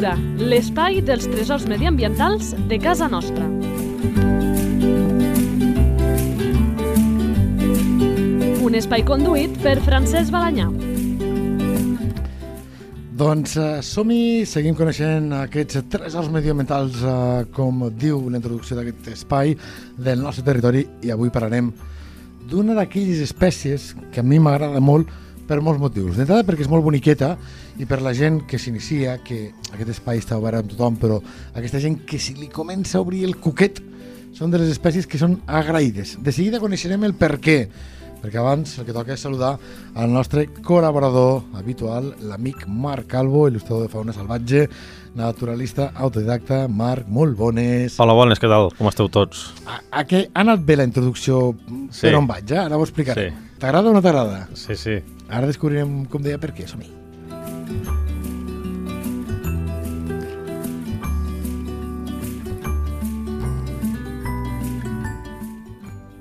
Natura, l'espai dels tresors mediambientals de casa nostra. Un espai conduït per Francesc Balanyà. Doncs uh, som-hi, seguim coneixent aquests tresors mediambientals, uh, com diu la introducció d'aquest espai del nostre territori, i avui parlarem d'una d'aquelles espècies que a mi m'agrada molt per molts motius. D'entrada perquè és molt boniqueta i per la gent que s'inicia, que aquest espai està obert amb tothom, però aquesta gent que si li comença a obrir el cuquet són de les espècies que són agraïdes. De seguida coneixerem el per què, perquè abans el que toca és saludar al nostre col·laborador habitual, l'amic Marc Calvo, il·lustrador de fauna salvatge, naturalista autodidacta. Marc, molt bones. Hola, bones, què tal? Com esteu tots? A, a què ha anat bé la introducció Sí. per on vaig, eh? Ara ho explicaré. Sí. T'agrada o no t'agrada? Sí, sí. Ara descobrirem, com deia, per què. Som-hi.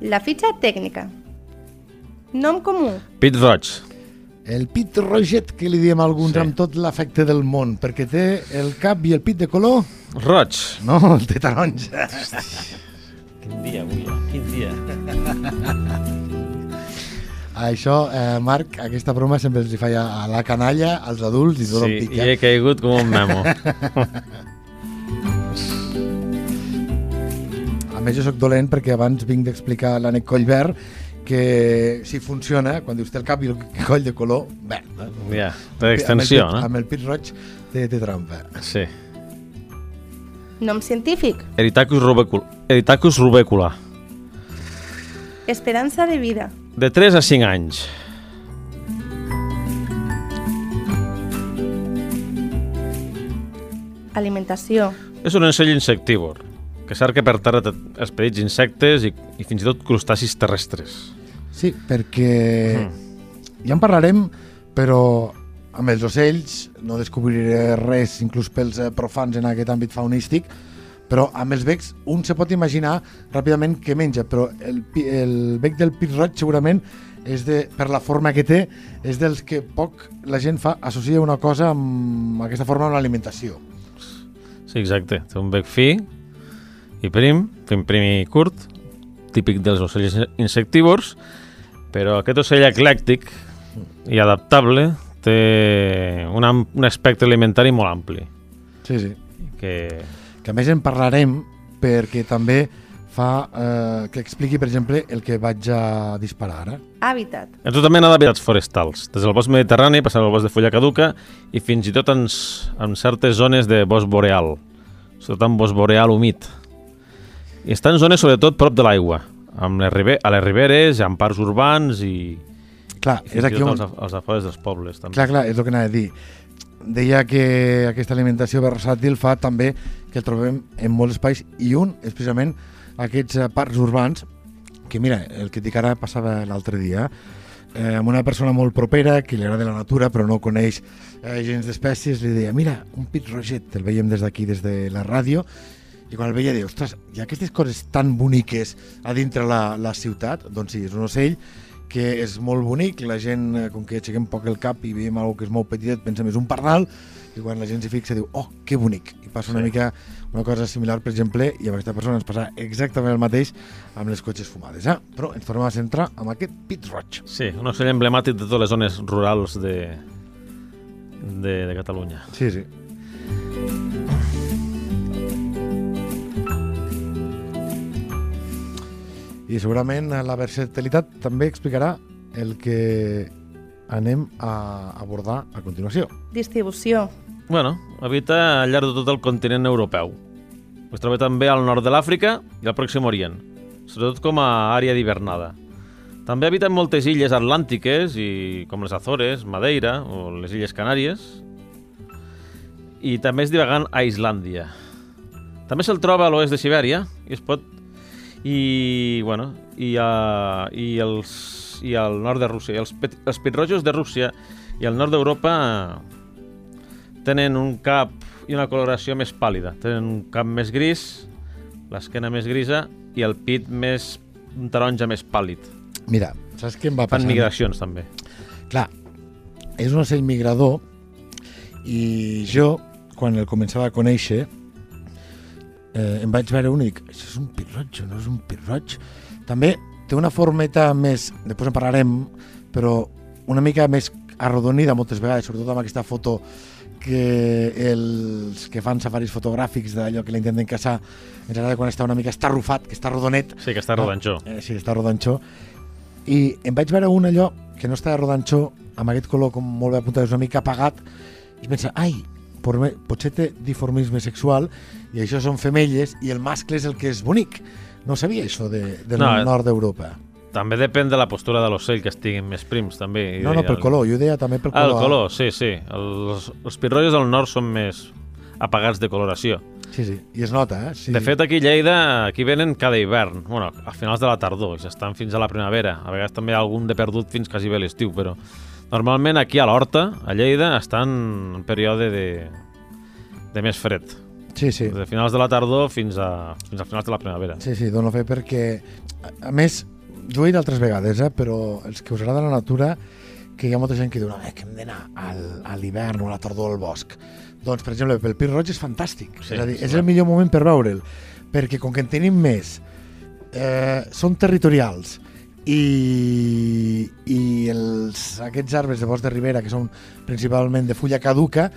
La fitxa tècnica. Nom comú. Pit roig. El pit roget, que li diem a alguns Sí. amb tot l'afecte del món, perquè té el cap i el pit de color... Roig. No, el té taronja. Quin dia avui, eh? Quin dia. Això, eh, Marc, aquesta broma sempre els hi feia a la canalla, als adults i tot Sí, pic. i Eh? he caigut com un memo. A més, jo sóc dolent perquè abans vinc d'explicar l'ànec Collverd que si funciona, quan dius té el cap i el coll de color verd. Eh? ja, té extensió, amb el pit, no? Amb el pit roig té, té trampa. Sí. Nom científic. Eritacus rubecula. Eritacus rubecula. Esperança de vida. De 3 a 5 anys. Alimentació. És un ensell insectívor, que cerca per terra petits insectes i, i fins i tot crustacis terrestres. Sí, perquè Mm. ja en parlarem, però amb els ocells no descobriré res, inclús pels eh, profans en aquest àmbit faunístic, però amb els becs un se pot imaginar ràpidament què menja, però el, el bec del pit roig segurament és de, per la forma que té, és dels que poc la gent fa, associa una cosa amb aquesta forma amb l'alimentació. Sí, exacte. Té un bec fi i prim, prim, prim i curt, típic dels ocells insectívors, però aquest ocell eclèctic i adaptable té un, un aspecte alimentari molt ampli. Sí, sí. Que... que a més en parlarem perquè també fa eh, que expliqui, per exemple, el que vaig a disparar ara. Hàbitat. En tota mena d'hàbitats forestals, des del bosc mediterrani, passant al bosc de fulla caduca i fins i tot en, en certes zones de bosc boreal, sobretot en bosc boreal humit. I està en zones sobretot prop de l'aigua, amb les ribe a les riberes, en parcs urbans i, Clar, i és aquí on... als, af- als afores dels pobles. També. Clar, clar, és el que anava a dir. Deia que aquesta alimentació versàtil fa també que el trobem en molts espais i un és precisament aquests eh, parcs urbans que mira, el que dic ara passava l'altre dia eh, amb una persona molt propera que li agrada la natura però no coneix eh, gens d'espècies li deia, mira, un pit roget el veiem des d'aquí, des de la ràdio i quan el veia deia, ostres, hi ha aquestes coses tan boniques a dintre la, la ciutat? Doncs sí, és un ocell que és molt bonic, la gent, eh, com que aixequem poc el cap i veiem alguna que és molt petitet, pensem és un pardal, i quan la gent s'hi fixa diu, oh, que bonic, i passa una Sí. mica una cosa similar, per exemple, i amb aquesta persona ens passa exactament el mateix amb les cotxes fumades, eh? però ens tornem a centrar amb aquest pit roig. Sí, un ocell emblemàtic de totes les zones rurals de, de, de Catalunya. Sí, sí. I segurament la versatilitat també explicarà el que anem a abordar a continuació. Distribució. Bueno, habita al llarg de tot el continent europeu. Es troba també al nord de l'Àfrica i al Pròxim Orient, sobretot com a àrea d'hivernada. També habita en moltes illes atlàntiques, i com les Azores, Madeira o les Illes Canàries, i també és divagant a Islàndia. També se'l troba a l'oest de Sibèria i es pot i, bueno, i, a, i, els, i al nord de Rússia. I els, pet, els pitrojos de Rússia i al nord d'Europa tenen un cap i una coloració més pàl·lida. Tenen un cap més gris, l'esquena més grisa i el pit més un taronja més pàl·lid. Mira, saps què em va Fan passar? migracions també. Clar, és un ocell migrador i jo, quan el començava a conèixer, eh, em vaig veure un i dic, això és un pirroig, no és un pirroig? També té una formeta més, després en parlarem, però una mica més arrodonida moltes vegades, sobretot amb aquesta foto que els que fan safaris fotogràfics d'allò que l'intenten caçar ens agrada quan està una mica estarrufat, que està rodonet. Sí, que està rodanxó. Eh, sí, està rodanxó. I em vaig veure un allò que no està rodanxó, amb aquest color com molt bé apuntat, és una mica apagat, i pensa, ai, potser té diformisme sexual i això són femelles i el mascle és el que és bonic. No sabia això de, del No, no, eh, nord d'Europa. També depèn de la postura de l'ocell, que estiguin més prims, també. No, no, pel color, jo deia també pel Ah, el color. color, sí, sí. Els, els pirrollos del nord són més apagats de coloració. Sí, sí, i es nota, eh? Sí. De fet, aquí a Lleida, aquí venen cada hivern, bueno, a finals de la tardor, i s'estan fins a la primavera. A vegades també hi ha algun de perdut fins quasi bé l'estiu, però normalment aquí a l'Horta, a Lleida, estan en període de, de més fred. sí, sí. De finals de la tardor fins a, fins a finals de la primavera. Sí, sí, dono fe perquè, a- a més, jo he dit altres vegades, eh, però els que us agrada la natura, que hi ha molta gent que diu no, eh, que hem d'anar al- a l'hivern o a la tardor al bosc. Doncs, per exemple, pel Pir Roig és fantàstic. Sí, és a dir, sí, és el millor moment per veure'l, perquè com que en tenim més, eh, són territorials i, i els, aquests arbres de bosc de ribera, que són principalment de fulla caduca,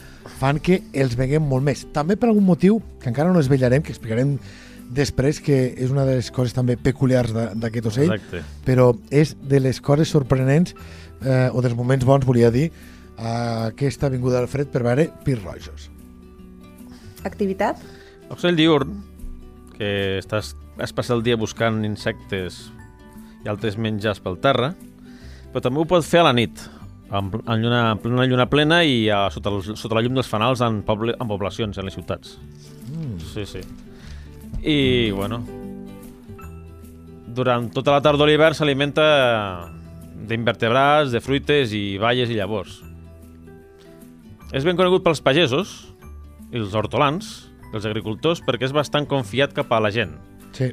fan que els veguem molt més. També per algun motiu, que encara no esvellarem, que explicarem després, que és una de les coses també peculiars de- d'aquest ocell, Exacte. però és de les coses sorprenents, eh, o dels moments bons, volia dir, a aquesta vinguda del fred per veure pis rojos. Activitat? Ocell diurn, que estàs, es passa el dia buscant insectes i altres menjars pel terra, però també ho pot fer a la nit, en, en, lluna, en plena lluna plena i a, sota, els, sota la llum dels fanals en, poble, en poblacions, en les ciutats. Mm. Sí, sí. I, bueno, durant tota la tardor i l'hivern s'alimenta d'invertebrats, de fruites i baies i llavors. És ben conegut pels pagesos i els hortolans, els agricultors, perquè és bastant confiat cap a la gent. Sí.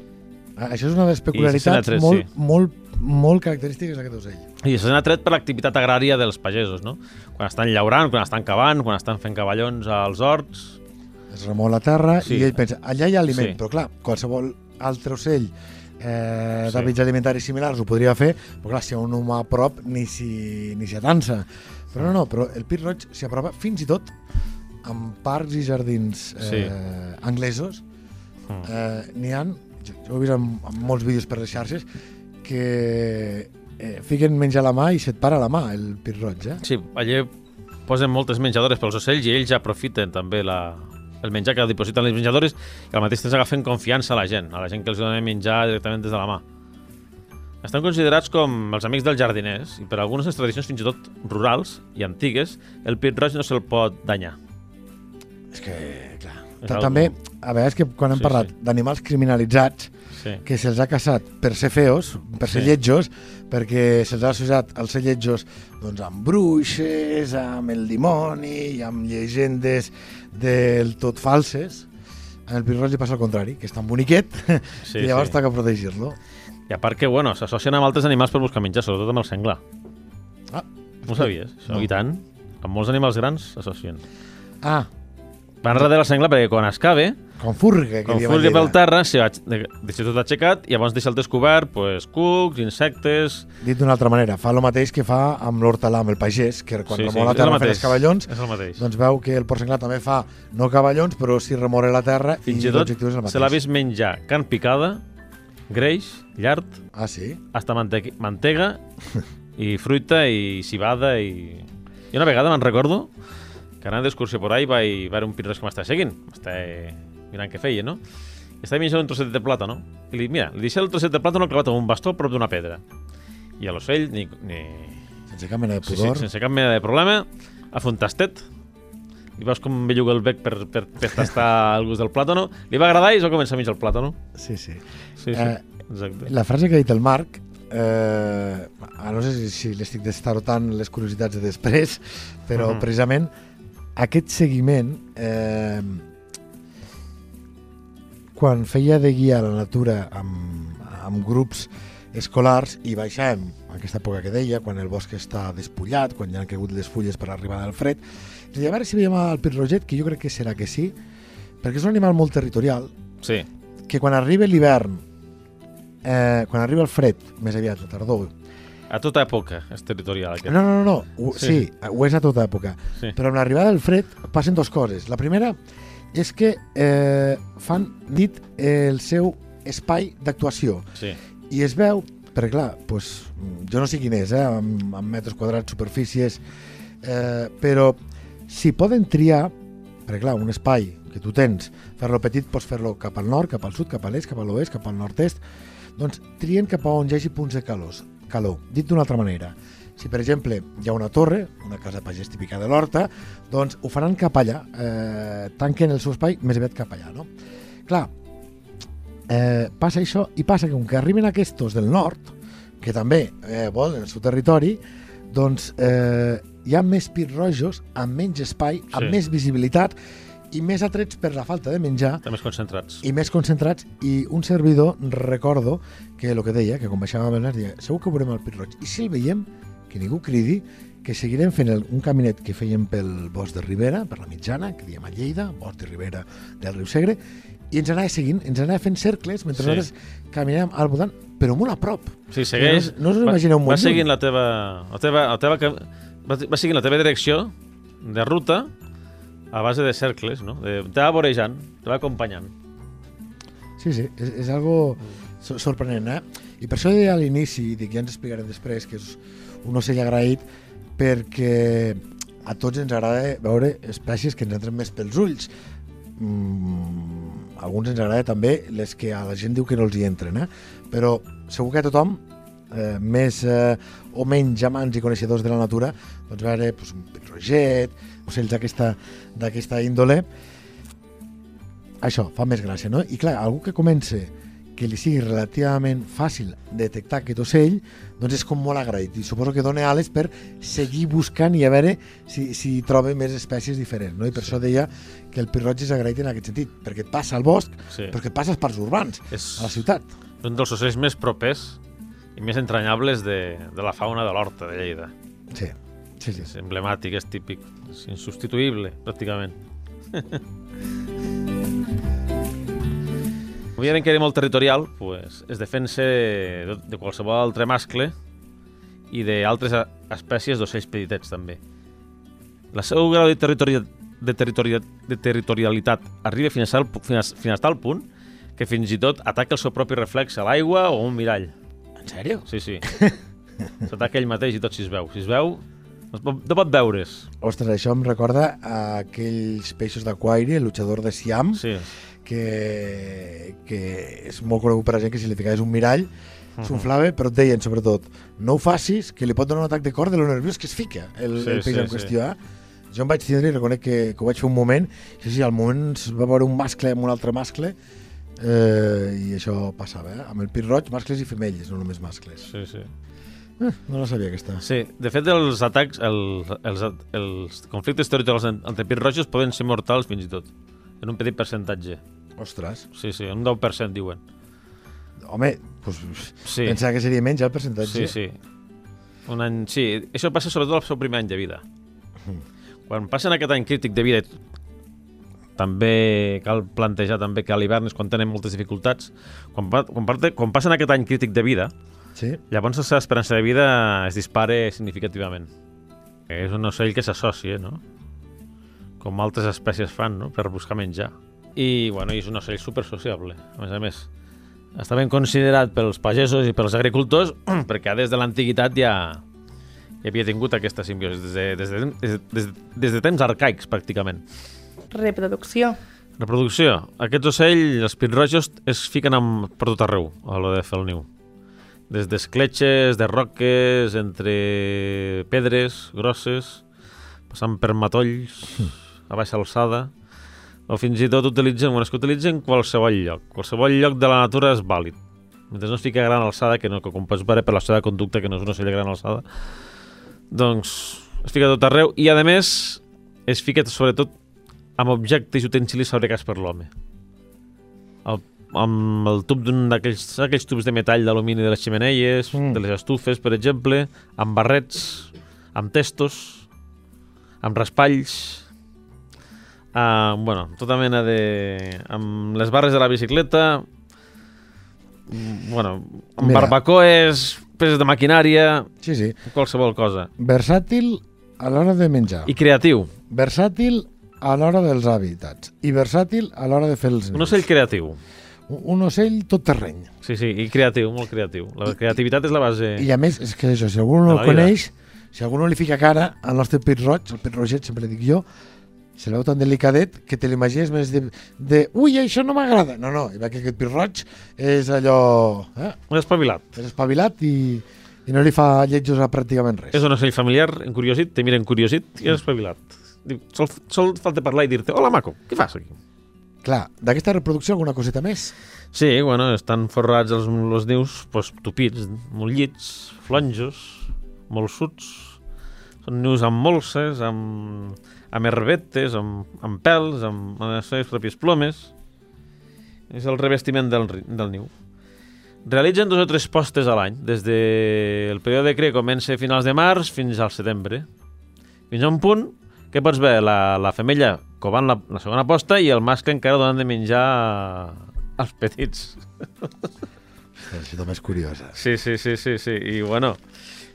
Això és una de les peculiaritats se n'ha tret, molt, sí. molt, molt característiques d'aquest ocell. I se n'ha tret per l'activitat agrària dels pagesos, no? Quan estan llaurant, quan estan cavant, quan estan fent cavallons als horts... Es remou la terra Sí. i ell pensa, allà hi ha aliment, Sí. però clar, qualsevol altre ocell eh, Sí. d'hàbits alimentaris similars ho podria fer, però clar, si hi ha un humà a prop ni s'hi ni atansa. Però no, no, però el pit roig s'hi apropa fins i tot en parcs i jardins eh, Sí. anglesos. Mm. Eh, N'hi han, jo, jo he vist en, en molts vídeos per les xarxes, que eh, fiquen menjar a la mà i se't para la mà, el pit roig, eh? Sí, allà posen moltes menjadores pels ocells i ells aprofiten també la, el menjar que dipositen les menjadores i al mateix temps agafen confiança a la gent, a la gent que els dona menjar directament des de la mà. Estan considerats com els amics dels jardiners i per algunes de les tradicions fins i tot rurals i antigues el pit roig no se'l pot danyar. És que, clar... També, a vegades que quan hem Sí, parlat sí. d'animals criminalitzats, Sí. que se'ls ha caçat per ser feos, per ser Sí. lletjos, perquè se'ls ha associat als ser lletjos doncs, amb bruixes, amb el dimoni i amb llegendes del tot falses. En el Pirroig li passa el contrari, que és tan boniquet Sí, i llavors sí. toca protegir-lo. I a part que, bueno, s'associen amb altres animals per buscar menjar, sobretot amb el senglar. Ah, No ho sabies? Això, No. I tant. Amb molts animals grans s'associen. ah, Van darrere del senglar perquè quan es cave, com furga, que furgui pel terra, se va- de- deixa tot aixecat i llavors deixa el descobert pues, cucs, insectes... Dit d'una altra manera, fa el mateix que fa amb l'hortalà, amb el pagès, que quan Sí, sí, remou la el terra mateix. els cavallons, És el mateix. doncs veu que el porc senglar també fa no cavallons, però sí remore la terra Fins i i l'objectiu és el mateix. se l'ha vist menjar carn picada, greix, llard, Ah, sí? hasta mante mantega i fruita i cibada i... I una vegada me'n recordo que anant d'excursió por ahí vaig veure un pirres que m'estava seguint, m'estava mirant què feia, no? I estava menjant un trosset de plàtano i li mira, li deixa el trosset de plàtano clavat amb un bastó a prop d'una pedra. I a l'ocell, ni, ni, Sense cap mena de sí, sí, pudor. sense cap mena de problema, a fer un tastet, i veus com belluga el bec per, per, per tastar el gust del plàtano, li va agradar i es va començar a menjar el plàtano. Sí, sí. Sí, sí, Eh, exacte. La frase que ha dit el Marc, eh, no sé si, si l'estic destartant les curiositats de després, però Mhm. precisament aquest seguiment, eh, quan feia de guia a la natura amb, amb grups escolars i baixem a aquesta època que deia, quan el bosc està despullat, quan ja han caigut les fulles per arribar del fred. I a veure si veiem el pit roget, que jo crec que serà que sí, perquè és un animal molt territorial, Sí, que quan arriba l'hivern, eh, quan arriba el fred, més aviat la tardor, a tota època és territorial aquest. no, no, no, no. Ho, Sí. sí. ho és a tota època. Sí. Però amb l'arribada del fred passen dues coses. La primera és que eh, fan dit el seu espai d'actuació Sí, i es veu, perquè clar, doncs, jo no sé quin és, eh, amb, amb metres quadrats, superfícies, eh, però si poden triar, perquè clar, un espai que tu tens, fer-lo petit, pots fer-lo cap al nord, cap al sud, cap a l'est, cap a l'oest, cap al nord-est, doncs trien cap a on hi hagi punts de calor. Calor. Dit d'una altra manera, si per exemple hi ha una torre, una casa pagès típica de l'Horta, doncs ho faran cap allà, eh, tanquen el seu espai més aviat cap allà, no? Clar, eh, passa això i passa que com que arriben aquests del nord, que també eh, volen el seu territori, doncs eh, hi ha més pirrojos amb menys espai, amb Sí. més visibilitat i més atrets per la falta de menjar estem més concentrats. i més concentrats i un servidor recordo que el que deia, que quan baixàvem a Belnar deia segur que veurem el pit roig i si el veiem, que ningú cridi que seguirem fent el, un caminet que fèiem pel bosc de Ribera, per la mitjana que diem a Lleida, bosc de Ribera del riu Segre i ens anava seguint, ens anava fent cercles mentre Sí. nosaltres caminàvem al voltant però molt a prop Sí, segueix... no no us ho imagineu molt Va seguint la teva... La teva, la teva, va, va seguint la teva direcció de ruta a base de cercles, no? De, te va vorejant, te va acompanyant. Sí, sí, és, és algo so- sorprenent, eh? I per això deia a l'inici, dic, ja ens explicarem després, que és un ocell agraït perquè a tots ens agrada veure espècies que ens entren més pels ulls. Mm, alguns ens agrada també les que a la gent diu que no els hi entren, eh? Però segur que a tothom, eh, més eh, o menys amants i coneixedors de la natura, doncs veure pues, un roget, ocells d'aquesta índole, això fa més gràcia, no? I clar, algú que comence que li sigui relativament fàcil detectar aquest ocell, doncs és com molt agraït i suposo que dona ales per seguir buscant i a veure si, si troba més espècies diferents, no? I per sí. això deia que el pirroig és agraït en aquest sentit, perquè et passa al bosc, Sí. però que et passa als parcs urbans, És a la ciutat. un dels ocells més propers i més entranyables de, de la fauna de l'Horta de Lleida. Sí, sí, sí. És emblemàtic, és típic, és insubstituïble, pràcticament. Òbviament que era molt territorial, pues, es defensa de, de qualsevol altre mascle i d'altres a- espècies d'ocells petitets, també. La seu grau de, territori de, territori de territorialitat arriba fins al, pu- fins, fins a tal punt que fins i tot ataca el seu propi reflex a l'aigua o a un mirall. En sèrio? Sí, sí. S'ataca ell mateix i tot si es veu. Si es veu, no es pot, no pot veure's. Ostres, això em recorda a aquells peixos d'aquari, el luchador de Siam, Sí, que, que és molt conegut per la gent que si li ficaves un mirall s'unflava, però et deien sobretot no ho facis, que li pot donar un atac de cor de lo nerviós que es fica el, Sí, el peix sí, en sí. qüestió. Eh? Jo em vaig tindre i reconec que, que ho vaig fer un moment, sí, sí, al moment es va veure un mascle amb un altre mascle eh, i això passava, eh? amb el pit roig, mascles i femelles, no només mascles. sí, sí. Eh, no la sabia aquesta. Sí, de fet, els atacs, el, els, els conflictes territorials en- entre pits rojos poden ser mortals fins i tot, en un petit percentatge. Ostres, Sí, sí, un 10% diuen. home, pues, Sí. pensava que seria menys el percentatge. Sí, sí. Un any... Sí, això passa sobretot al seu primer any de vida. Quan passen aquest any crític de vida, també cal plantejar també que a l'hivern és quan tenen moltes dificultats. Quan, quan, parte, quan passen aquest any crític de vida, sí. llavors la seva esperança de vida es dispara significativament. És un ocell que s'associa, no? Com altres espècies fan, no? Per buscar menjar. I, bueno, és un ocell super sociable, a més a més. Està ben considerat pels pagesos i pels agricultors perquè des de l'antiguitat ja, ja havia tingut aquesta simbiosi, des de, des, de, des, de, des, de, des de temps arcaics, pràcticament. Reproducció. Reproducció. Aquest ocell, els pitrojos, es fiquen amb, per tot arreu, a lo de fer el niu. Des d'escletxes, de roques, entre pedres grosses, passant per matolls, a baixa alçada, o fins i tot utilitzen, bueno, és que utilitzen qualsevol lloc. Qualsevol lloc de la natura és vàlid. Mentre no es fica a gran alçada, que no, que com pots veure per la seva conducta, que no és un ocell de gran alçada, doncs es fica tot arreu i, a més, es fica sobretot amb objectes i utensilis fabricats per l'home. Amb el tub d'un d'aquells aquells tubs de metall d'alumini de les ximeneies, Mm. mm. de les estufes, per exemple, amb barrets, amb testos, amb raspalls, amb, bueno, tota mena de... amb les barres de la bicicleta, mm, bueno, amb Mira. barbacoes, peces de maquinària, Sí, sí. qualsevol cosa. Versàtil a l'hora de menjar. I creatiu, Versàtil a l'hora dels hàbitats. I versàtil a l'hora de fer els un ocell creatiu. Un, un ocell tot terreny. Sí, sí, i creatiu, molt creatiu. La creativitat és la base... I a més, és que això, si algú no el coneix, si algú no li fica cara al nostre pit roig, el pit roget, sempre dic jo, se veu tan delicadet que te l'imagines més de, de ui, això no m'agrada. No, no, i va que aquest pit roig és allò... Eh? Un espavilat. És espavilat i, i no li fa lletjos a pràcticament res. És un ocell familiar, encuriosit, te mira encuriosit i és espavilat. Diu, sol, sol falta parlar i dir-te, hola maco, què fas aquí? Clar, d'aquesta reproducció alguna coseta més? Sí, bueno, estan forrats els, els nius pues, tupits, molt llits, flonjos, molt suts. Són nius amb molses, amb, amb herbetes, amb, amb pèls, amb, amb les seves pròpies plomes. És el revestiment del, del niu. Realitzen dos o tres postes a l'any, des del període de cria comença a finals de març fins al setembre. Fins a un punt que pots veure la, la femella covant la, la segona posta i el mascle encara donant de menjar als petits. Això també és curiosa. Sí, sí, sí, sí, sí. I bueno,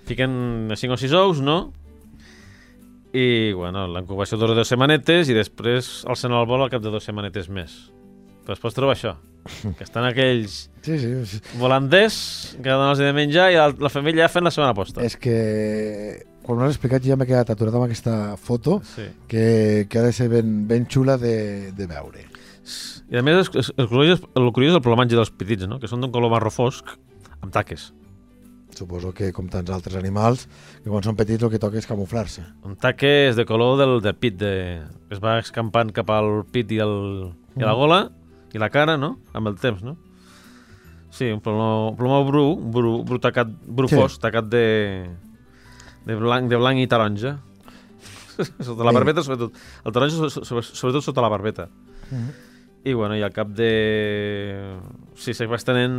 fiquen 5 o 6 ous, no? I bueno, l'incubació dura dues setmanetes i després alcen al vol al cap de dues setmanetes més. Però es pots trobar això, que estan aquells Sí, sí. sí. volanders que donen-los de menjar i la, la ja fent la segona posta. És que quan m'ho has explicat ja m'he quedat aturat amb aquesta foto Sí. que, que ha de ser ben, ben xula de, de veure. I a més, el, el, curiós, el curiós és el plomatge dels petits, no? que són d'un color marró fosc, amb taques. Suposo que, com tants altres animals, que quan són petits el que toca és camuflar-se. Un taques de color del, del pit, de, es va escampant cap al pit i, el, i la gola i la cara, no? Amb el temps, no? Sí, un plomó, un plomó bru, bru, bru, tacat, bru Sí. fosc, tacat de, de, blanc, de blanc i taronja. sota la Sí. barbeta, sobretot. El taronja, so- so- sobretot sota la barbeta. I, bueno, i al cap de... Sí, se va estenent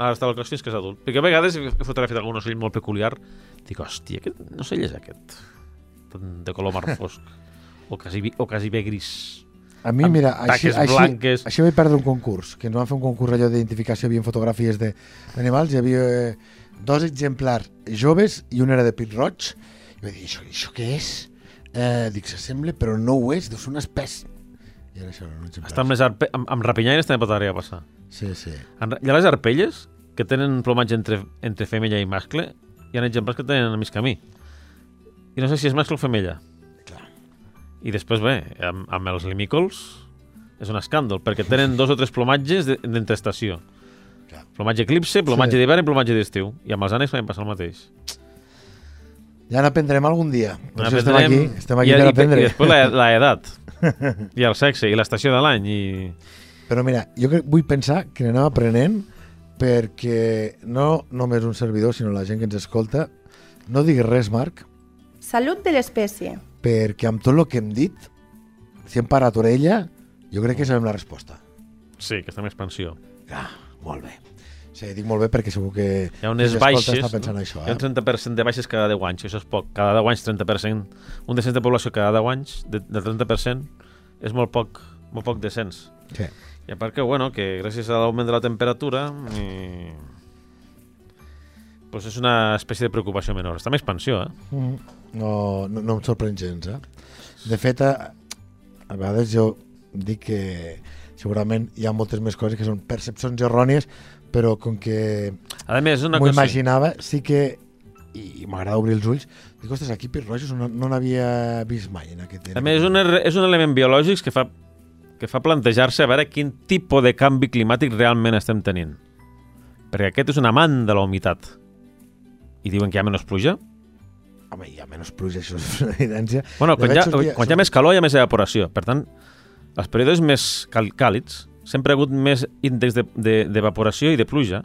a l'estat del cos fins que és adult. Perquè a vegades he fotografiat algun ocell molt peculiar. Dic, hòstia, aquest ocell és aquest. De color marró fosc. O quasi, o quasi bé gris. A mi, mira, així, taques així, blanques. així vaig perdre un concurs, que ens van fer un concurs allò d'identificació, hi havia fotografies de- d'animals, hi havia eh, dos exemplars joves i un era de pit roig, i vaig dir, això, això què és? Eh, dic, s'assembla, però no ho és, ser una espècie. I era això, un exemplar. Està amb, les arpe... amb, amb rapinyaires també pot arribar a passar. Sí, sí. En Hi ha les arpelles, que tenen plomatge entre, entre femella i mascle. Hi ha exemples que tenen a mig camí. I no sé si és mascle o femella. I després, bé, amb, amb els limícols és un escàndol, perquè tenen dos o tres plomatges de- d'entrestació. Clar. Plomatge eclipse, plomatge Sí. d'hivern i plomatge d'estiu. I amb els ànecs també passa el mateix. Ja n'aprendrem algun dia. Per això estem aquí, estem aquí i, per i, aprendre. I després la, la edat, i el sexe, i l'estació de l'any. I... Però mira, jo crec, vull pensar que n'anem aprenent perquè no només un servidor, sinó la gent que ens escolta, no diguis res, Marc, Salut de l'espècie. Perquè amb tot el que hem dit, si hem parat orella, jo crec que sabem la resposta. Sí, que està en expansió. Ah, molt bé. Sí, dic molt bé perquè segur que Hi ha unes baixes, està pensant no? això. hi ha Eh? un 30% de baixes cada 10 anys, això és poc. Cada 10 anys 30%, un descens de població cada 10 anys de, del 30% és molt poc, molt poc descens. Sí. I a part que, bueno, que gràcies a l'augment de la temperatura eh, pues és una espècie de preocupació menor. Està en expansió, eh? Mm, No, no, no em sorprèn gens, eh? De fet, a, a vegades jo dic que segurament hi ha moltes més coses que són percepcions errònies, però com que més, m'ho imaginava, sí que i, m'agrada obrir els ulls, dic, ostres, aquí Pit Rojos no, no n'havia vist mai en aquest A més, és un, er- és un element biològic que fa, que fa plantejar-se a veure quin tipus de canvi climàtic realment estem tenint. Perquè aquest és un amant de la humitat. I diuen que hi ha menys pluja. Home, hi ha menys pluja, això és una evidència. Bueno, quan, hi ha, sortia- quan hi ha més calor hi ha més evaporació. Per tant, els períodes més càlids sempre ha hagut més índex de- de- d'evaporació de, i de pluja.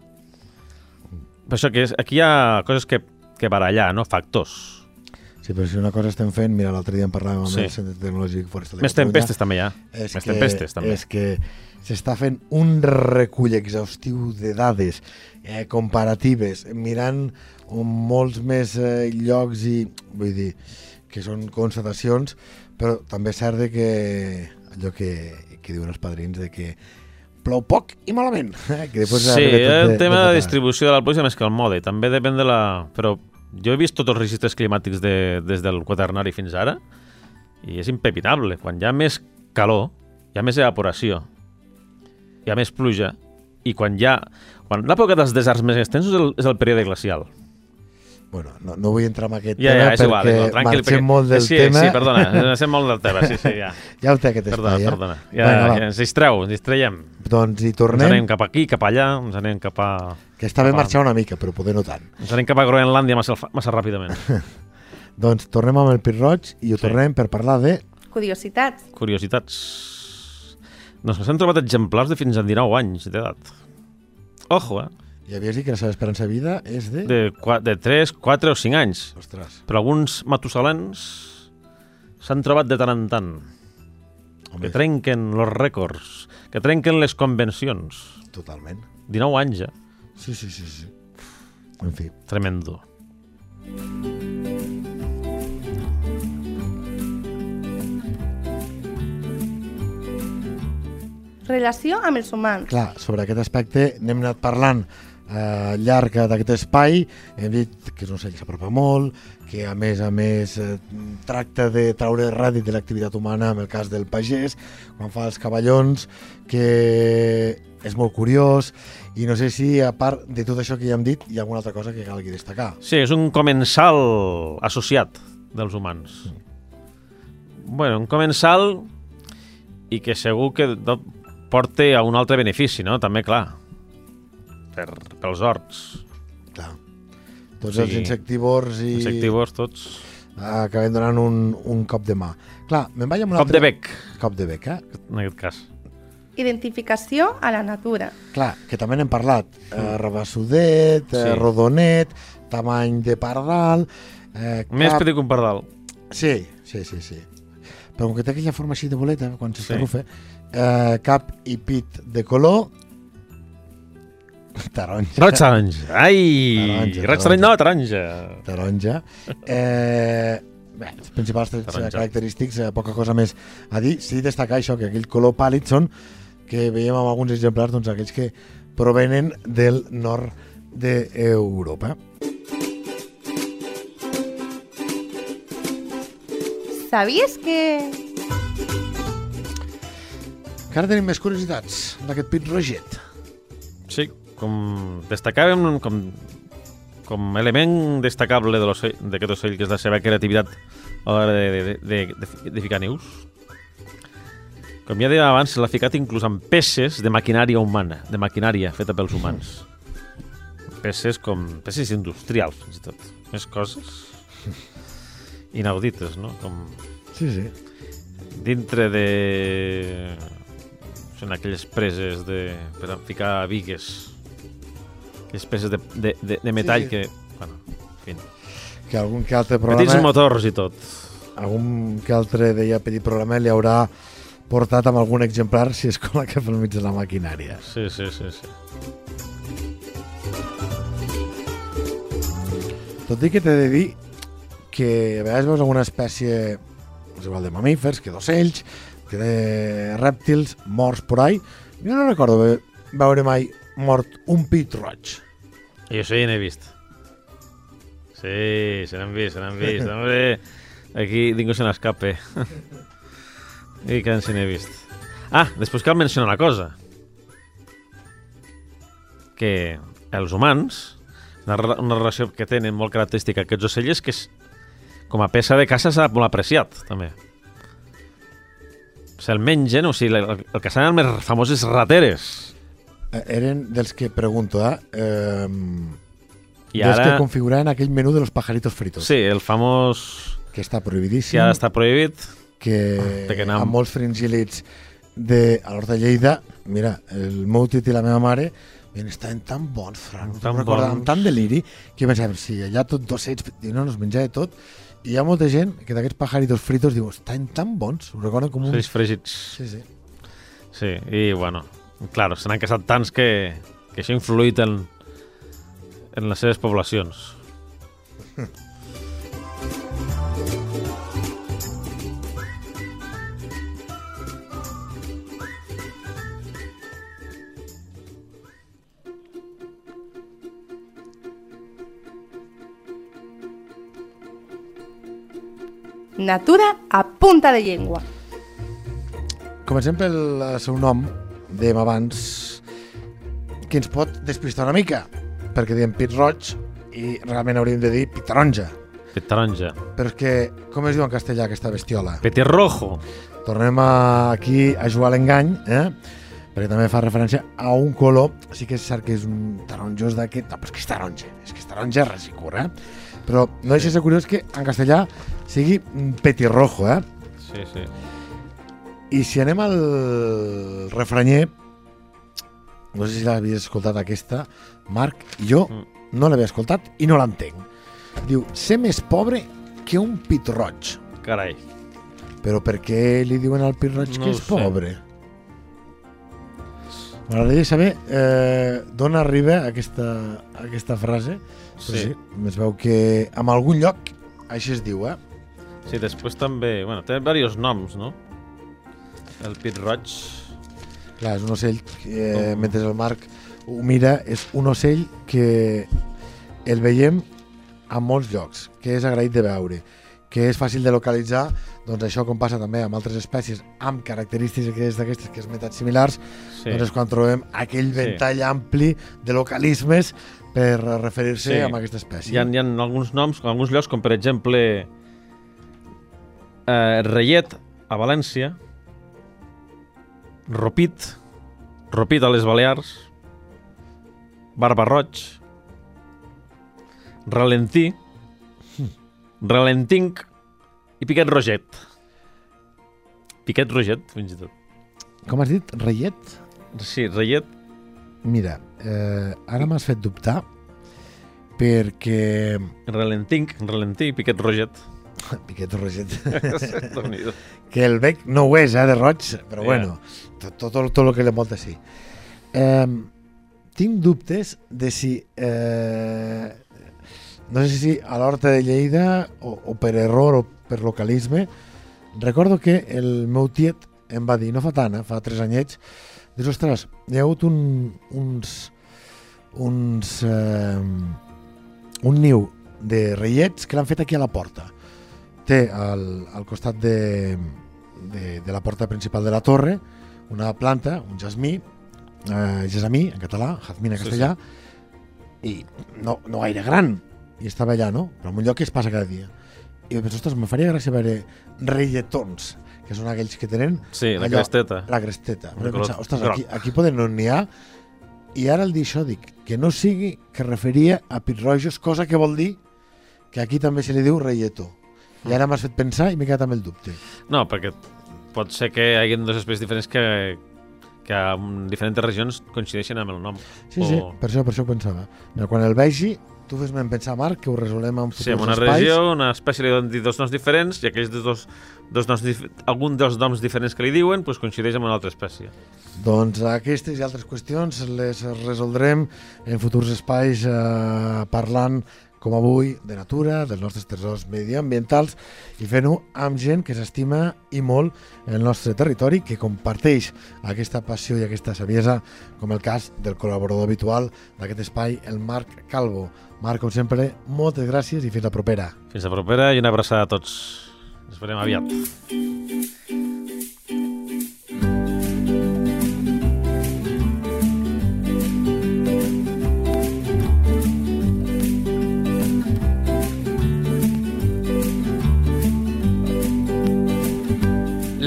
Per això que és, aquí hi ha coses que, que barallar, no? Factors. Sí, però si una cosa estem fent, mira, l'altre dia en parlàvem amb Sí. el Centre Tecnològic Forestal de Més tempestes també hi ha. és Més que, tempestes també. És que s'està fent un recull exhaustiu de dades eh, comparatives, mirant molts més eh, llocs i, vull dir, que són constatacions, però també és cert de que allò que, que diuen els padrins de que plou poc i malament. Eh? Que Sí, tot el de- tema tot de de- distribució de la pluja més que el mode. També depèn de la... Però jo he vist tots els registres climàtics de, des del quaternari fins ara i és impepinable. Quan hi ha més calor, hi ha més evaporació, hi ha més pluja i quan hi ha... Quan l'època dels deserts més extensos és el, és el període glacial. Bueno, no, no vull entrar en aquest Ja, tema ja, és igual, perquè igual, tranquil. marxem molt del sí, tema. Sí, perdona, ens molt del tema, sí, sí, ja. Ja ho té aquest Perdona, espai, eh? perdona. Ja, Vinga, va. ja ens distreu, ens distraiem. Doncs hi Ens tornem, anem cap aquí, cap allà, ens anem cap a... que està bé marxar una mica, però poder no tant. Ens anem cap a Groenlàndia massa, massa ràpidament. Doncs tornem amb el Pit Roig i ho Sí. tornem per parlar de... Curiositats. Curiositats. Doncs s'han trobat exemplars de fins a 19 anys d'edat. Ojo, eh? Ja havies dit que la seva esperança de vida és de... De, de 3, 4 o 5 anys. Ostres, Però alguns matusalens s'han trobat de tant en tant. home, Que trenquen els rècords, que trenquen les convencions. totalment. 19 anys, eh? Sí, sí, sí, sí. En fi, Tremendo. Relació amb els humans. clar, sobre aquest aspecte n'hem anat parlant eh, al llarg d'aquest espai, hem dit que és un ocell que s'apropa molt, que a més a més eh, tracta de traure ràdit de l'activitat humana en el cas del pagès, quan fa els cavallons, que és molt curiós, i no sé si a part de tot això que ja hem dit, hi ha alguna altra cosa que calgui destacar. Sí, és un comensal associat dels humans. bueno, un comensal i que segur que porta a un altre benefici, no? També, clar, per, pels horts, Clar. Tots Sí. els insectívors i insectívors, tots. acabem donant un, un cop de mà. Clar, me'n vaig amb un Cop de altre... bec, Cop de bec, eh? en aquest cas. Identificació a la natura. Clar, que també n'hem parlat. Eh, rabassudet, eh, Sí. rodonet, tamany de pardal... Eh, Més cap... petit que un pardal. Sí, sí, sí, sí. Però com que té aquella forma així de boleta, quan s'escarrufa, Sí. eh, cap i pit de color... Taronja. Roig taronja. Ai! Taronja, Roig taronja, no, taronja. Taronja. Eh, bé, els principals trets Taronja. característics, eh, poca cosa més a dir. Sí destacar això, que aquell color pàl·lid són, que veiem amb alguns exemplars, doncs aquells que provenen del nord d'Europa. Sabies que... Que ara tenim més curiositats d'aquest pit roget. Sí, com destacàvem com, com element destacable de d'aquest ocell, que és la seva creativitat a l'hora de, de, de, de, de ficar nius. Com ja deia abans, l'ha ficat inclús amb peces de maquinària humana, de maquinària feta pels humans. Peces com... peces industrials, fins i tot. Més coses inaudites, no? Com Sí, sí. dintre de... Són aquelles preses de... per ficar vigues. Aquelles preses de, de, de, de metall Sí, que... Bueno, en fi. Que algun que altre Petits programa, motors i tot. algun que altre deia petit programa li haurà portat amb algun exemplar si es cola cap al mig de la maquinària. Sí, sí, sí, sí. Tot i que t'he de dir que a vegades veus alguna espècie és igual de mamífers, que d'ocells, que de rèptils morts por ahí. Jo no recordo ve- veure mai mort un pit roig. I això ja n'he vist. Sí, se n'han vist, se n'han vist. Hombre, aquí ningú se n'escape. I que se n'he vist. Ah, després cal mencionar una cosa. Que els humans, una, una relació que tenen molt característica aquests ocells, que és, com a peça de caça s'ha molt apreciat, també. Se'l mengen, o sigui, el, el que seran les més famoses rateres. Eh, eren dels que pregunto, eh? eh I dels ara... que configuraven aquell menú de los pajaritos fritos, Sí, el famós... que està que prohibidíssim, ara està prohibit. que de que amb molts fringíl·lids de, a l'Hort de Lleida, mira, el meu tit i la meva mare ben, estaven tan bons, Fran, Tan tan recordava, amb tant deliri, que pensava, si allà tot d'ocells, i no, no es menjava tot, hi ha molta gent que d'aquests pajaritos fritos diu, estan tan bons, ho recorden com un... Ocells fregits. Sí, sí. Sí, i bueno, clar, se n'han casat tants que, que això ha influït en, en les seves poblacions. Natura a punta de llengua. Comencem pel seu nom, dèiem abans, que ens pot despistar una mica, perquè diem pit roig i realment hauríem de dir pit taronja. Pet taronja. Però és que, com es diu en castellà aquesta bestiola? Petit rojo. Tornem a, aquí a jugar a l'engany, eh? perquè també fa referència a un color, sí que és cert que és un taronjós d'aquest, no, però és que és taronja, és que és taronja resicur, eh? Però no deixa de ser curiós que en castellà sigui petirrojo, eh? Sí, sí. I si anem al refranyer, no sé si l'havies escoltat aquesta, Marc, jo Mm. no l'havia escoltat i no l'entenc. Diu, ser més pobre que un pit roig. Carai. Però per què li diuen al pit roig No que és pobre? M'agradaria saber eh, d'on arriba aquesta, aquesta frase. Sí. sí, es veu que en algun lloc així es diu, eh? Sí, després també... Bueno, té diversos noms, no? El pit roig... Clar, és un ocell que, eh, mentre el Marc ho mira, és un ocell que el veiem a molts llocs, que és agraït de veure, que és fàcil de localitzar, doncs això com passa també amb altres espècies amb característiques d'aquestes que és esmentat similars, Sí. sí. doncs és quan trobem aquell Sí. ventall ampli de localismes per referir-se Sí. a aquesta espècie. Hi ha, hi ha alguns noms, alguns llocs, com per exemple eh, Reyet a València, Ropit, Ropit a les Balears, Barba Roig, Ralentí, Ralentinc i Piquet Roget. Piquet Roget, fins i tot. Com has dit? Reiet? Sí, Reyet, Mira, eh, ara m'has fet dubtar perquè... Ralentinc, Ralentí i Piquet Roget. Piquet Roget. Que el bec no ho és, eh, de roig, però Ja. bueno, tot, tot, tot, el que li envolta sí. Eh, tinc dubtes de si... Eh, no sé si a l'Horta de Lleida o, o per error o per localisme, recordo que el meu tiet em va dir, no fa tant, eh, fa tres anyets, dius, ostres, hi ha hagut un, uns, uns, eh, un niu de reiets que l'han fet aquí a la porta. Té al, al costat de, de, de la porta principal de la torre una planta, un jasmí, eh, jasamí en català, jazmín en Sí, castellà, i no, no gaire gran, i estava allà, no? Però en un lloc que es passa cada dia. I jo penso, ostres, me faria gràcia veure reietons, que són aquells que tenen Sí, la Allò- cresteta. la cresteta. Però pensar, ostres, aquí, aquí poden no n'hi ha. I ara el dir això, dic, que no sigui que referia a pitrojos, cosa que vol dir que aquí també se li diu reietó. I ara m'has fet pensar i m'he quedat amb el dubte. No, perquè pot ser que hi hagi dues espècies diferents que, que en diferents regions coincideixen amb el nom. Sí, sí, O- per això, per això ho pensava. Mira, quan el vegi, tu fes-me pensar, Marc, que ho resolem en futurs Sí, en una espais. regió, una espècie li donen dos noms diferents i aquells dos, dos noms, algun dels noms diferents que li diuen pues, coincideix amb una altra espècie. Doncs aquestes i altres qüestions les resoldrem en futurs espais eh, parlant com avui de natura, dels nostres tresors mediambientals i fent-ho amb gent que s'estima i molt el nostre territori, que comparteix aquesta passió i aquesta saviesa, com el cas del col·laborador habitual d'aquest espai, el Marc Calvo. Marc, com sempre, moltes gràcies i fins la propera. Fins la propera i una abraçada a tots. Ens veurem aviat.